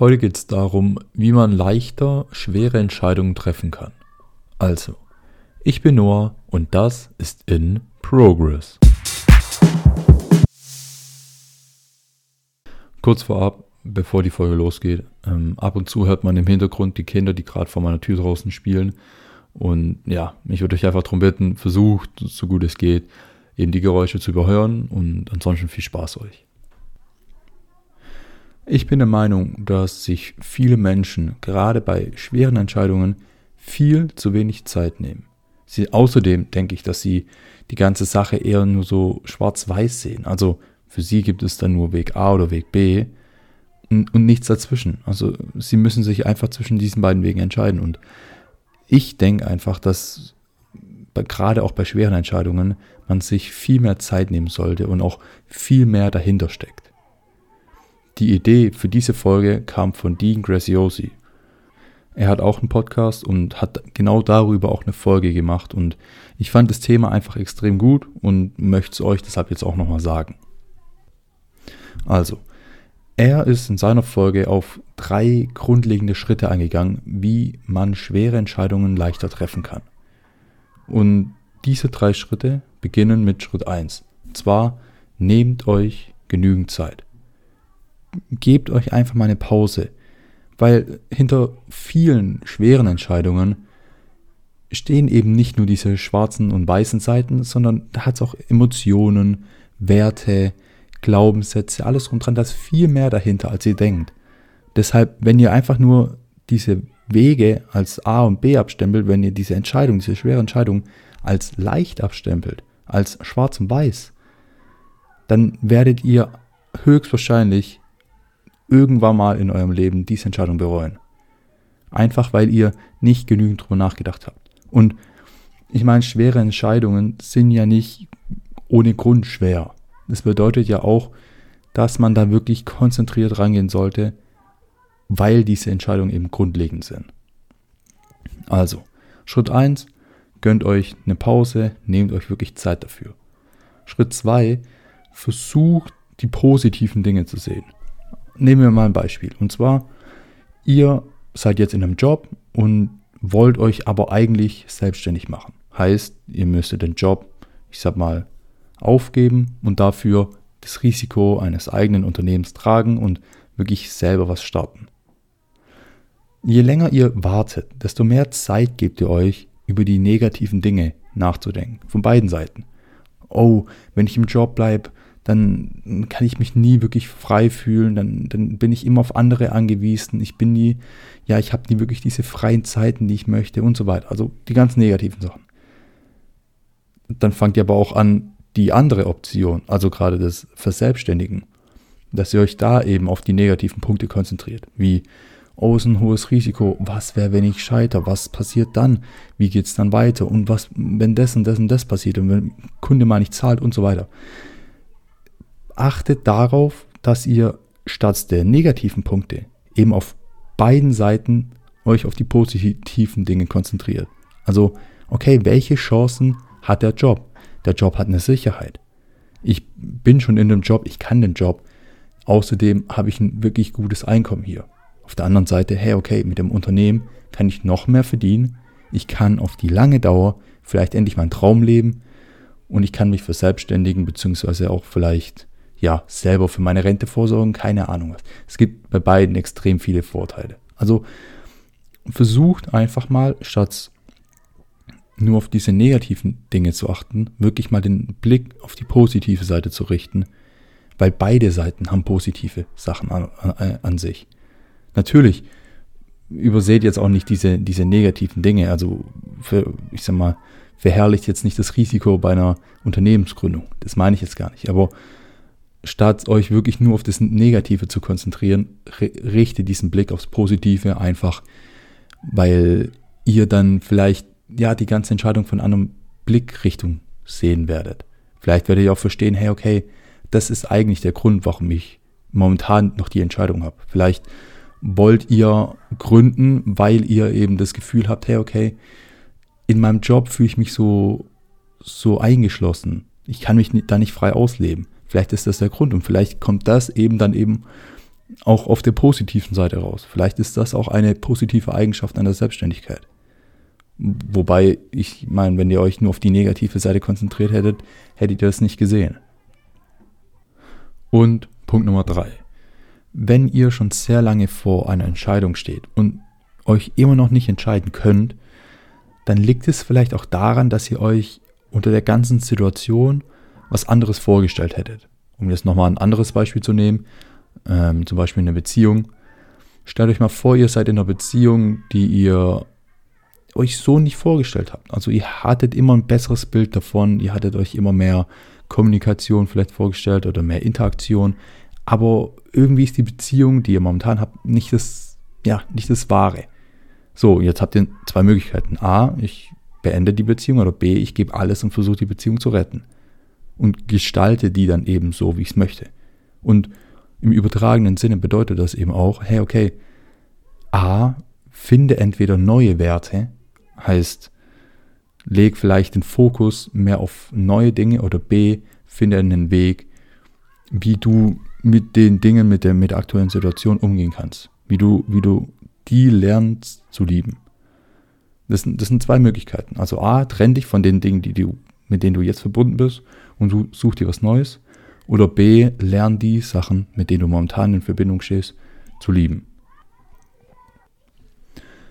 Heute geht es darum, wie man leichter schwere Entscheidungen treffen kann. Also, ich bin Noah und das ist in Progress. Kurz vorab, bevor die Folge losgeht, ähm, ab und zu hört man im Hintergrund die Kinder, die gerade vor meiner Tür draußen spielen. Und ja, ich würde euch einfach darum bitten, versucht, so gut es geht, eben die Geräusche zu überhören und ansonsten viel Spaß euch. Ich bin der Meinung, dass sich viele Menschen gerade bei schweren Entscheidungen viel zu wenig Zeit nehmen. Sie, außerdem denke ich, dass sie die ganze Sache eher nur so schwarz-weiß sehen. Also für sie gibt es dann nur Weg A oder Weg B und, und nichts dazwischen. Also sie müssen sich einfach zwischen diesen beiden Wegen entscheiden. Und ich denke einfach, dass gerade auch bei schweren Entscheidungen man sich viel mehr Zeit nehmen sollte und auch viel mehr dahinter steckt. Die Idee für diese Folge kam von Dean Graziosi. Er hat auch einen Podcast und hat genau darüber auch eine Folge gemacht und ich fand das Thema einfach extrem gut und möchte es euch deshalb jetzt auch nochmal sagen. Also, er ist in seiner Folge auf drei grundlegende Schritte eingegangen, wie man schwere Entscheidungen leichter treffen kann. Und diese drei Schritte beginnen mit Schritt 1. Und zwar nehmt euch genügend Zeit gebt euch einfach mal eine Pause. Weil hinter vielen schweren Entscheidungen stehen eben nicht nur diese schwarzen und weißen Seiten, sondern da hat es auch Emotionen, Werte, Glaubenssätze, alles rund dran. Da ist viel mehr dahinter, als ihr denkt. Deshalb, wenn ihr einfach nur diese Wege als A und B abstempelt, wenn ihr diese Entscheidung, diese schwere Entscheidung als leicht abstempelt, als schwarz und weiß, dann werdet ihr höchstwahrscheinlich irgendwann mal in eurem Leben diese Entscheidung bereuen. Einfach weil ihr nicht genügend drüber nachgedacht habt. Und ich meine, schwere Entscheidungen sind ja nicht ohne Grund schwer. Das bedeutet ja auch, dass man da wirklich konzentriert rangehen sollte, weil diese Entscheidungen eben grundlegend sind. Also, Schritt 1, gönnt euch eine Pause, nehmt euch wirklich Zeit dafür. Schritt 2, versucht die positiven Dinge zu sehen nehmen wir mal ein Beispiel. Und zwar, ihr seid jetzt in einem Job und wollt euch aber eigentlich selbstständig machen. Heißt, ihr müsstet den Job, ich sag mal, aufgeben und dafür das Risiko eines eigenen Unternehmens tragen und wirklich selber was starten. Je länger ihr wartet, desto mehr Zeit gebt ihr euch, über die negativen Dinge nachzudenken. Von beiden Seiten. Oh, wenn ich im Job bleibe, dann kann ich mich nie wirklich frei fühlen, dann, dann bin ich immer auf andere angewiesen, ich bin nie, ja, ich habe nie wirklich diese freien Zeiten, die ich möchte und so weiter. Also die ganz negativen Sachen. Dann fangt ihr aber auch an, die andere Option, also gerade das Verselbstständigen, dass ihr euch da eben auf die negativen Punkte konzentriert, wie oh, ist ein hohes Risiko, was wäre, wenn ich scheitere, was passiert dann, wie geht es dann weiter? Und was, wenn das und das und das passiert? Und wenn Kunde mal nicht zahlt und so weiter achtet darauf, dass ihr statt der negativen Punkte eben auf beiden Seiten euch auf die positiven Dinge konzentriert. Also, okay, welche Chancen hat der Job? Der Job hat eine Sicherheit. Ich bin schon in dem Job, ich kann den Job. Außerdem habe ich ein wirklich gutes Einkommen hier. Auf der anderen Seite, hey, okay, mit dem Unternehmen kann ich noch mehr verdienen. Ich kann auf die lange Dauer vielleicht endlich meinen Traum leben und ich kann mich verselbstständigen, beziehungsweise auch vielleicht ja, selber für meine Rente vorsorgen, keine Ahnung was. Es gibt bei beiden extrem viele Vorteile. Also versucht einfach mal, statt nur auf diese negativen Dinge zu achten, wirklich mal den Blick auf die positive Seite zu richten, weil beide Seiten haben positive Sachen an, an, an sich. Natürlich überseht jetzt auch nicht diese, diese negativen Dinge, also für, ich sag mal, verherrlicht jetzt nicht das Risiko bei einer Unternehmensgründung. Das meine ich jetzt gar nicht. Aber statt euch wirklich nur auf das Negative zu konzentrieren, richte diesen Blick aufs Positive einfach, weil ihr dann vielleicht ja die ganze Entscheidung von einer Blickrichtung sehen werdet. Vielleicht werdet ihr auch verstehen, hey, okay, das ist eigentlich der Grund, warum ich momentan noch die Entscheidung habe. Vielleicht wollt ihr gründen, weil ihr eben das Gefühl habt, hey, okay, in meinem Job fühle ich mich so, so eingeschlossen. Ich kann mich da nicht frei ausleben. Vielleicht ist das der Grund und vielleicht kommt das eben dann eben auch auf der positiven Seite raus. Vielleicht ist das auch eine positive Eigenschaft an der Selbstständigkeit. Wobei, ich meine, wenn ihr euch nur auf die negative Seite konzentriert hättet, hättet ihr das nicht gesehen. Und Punkt Nummer drei. Wenn ihr schon sehr lange vor einer Entscheidung steht und euch immer noch nicht entscheiden könnt, dann liegt es vielleicht auch daran, dass ihr euch unter der ganzen Situation was anderes vorgestellt hättet. Um jetzt nochmal ein anderes Beispiel zu nehmen, ähm, zum Beispiel eine Beziehung. Stellt euch mal vor, ihr seid in einer Beziehung, die ihr euch so nicht vorgestellt habt. Also ihr hattet immer ein besseres Bild davon, ihr hattet euch immer mehr Kommunikation vielleicht vorgestellt oder mehr Interaktion, aber irgendwie ist die Beziehung, die ihr momentan habt, nicht das, ja, nicht das Wahre. So, jetzt habt ihr zwei Möglichkeiten. A, ich beende die Beziehung oder B, ich gebe alles und versuche die Beziehung zu retten. Und gestalte die dann eben so, wie ich es möchte. Und im übertragenen Sinne bedeutet das eben auch, hey, okay, A, finde entweder neue Werte, heißt, leg vielleicht den Fokus mehr auf neue Dinge oder B, finde einen Weg, wie du mit den Dingen, mit der, mit der aktuellen Situation umgehen kannst. Wie du, wie du die lernst zu lieben. Das, das sind zwei Möglichkeiten. Also A, trenn dich von den Dingen, die du, mit denen du jetzt verbunden bist und such dir was Neues. Oder B, lern die Sachen, mit denen du momentan in Verbindung stehst, zu lieben.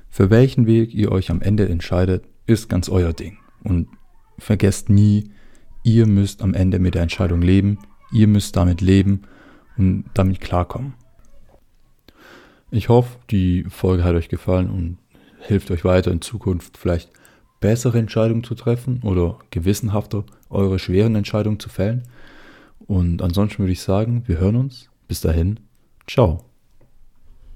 Für welchen Weg ihr euch am Ende entscheidet, ist ganz euer Ding. Und vergesst nie, ihr müsst am Ende mit der Entscheidung leben, ihr müsst damit leben und damit klarkommen. Ich hoffe, die Folge hat euch gefallen und hilft euch weiter in Zukunft vielleicht bessere Entscheidungen zu treffen oder gewissenhafter eure schweren Entscheidungen zu fällen. Und ansonsten würde ich sagen, wir hören uns. Bis dahin, ciao.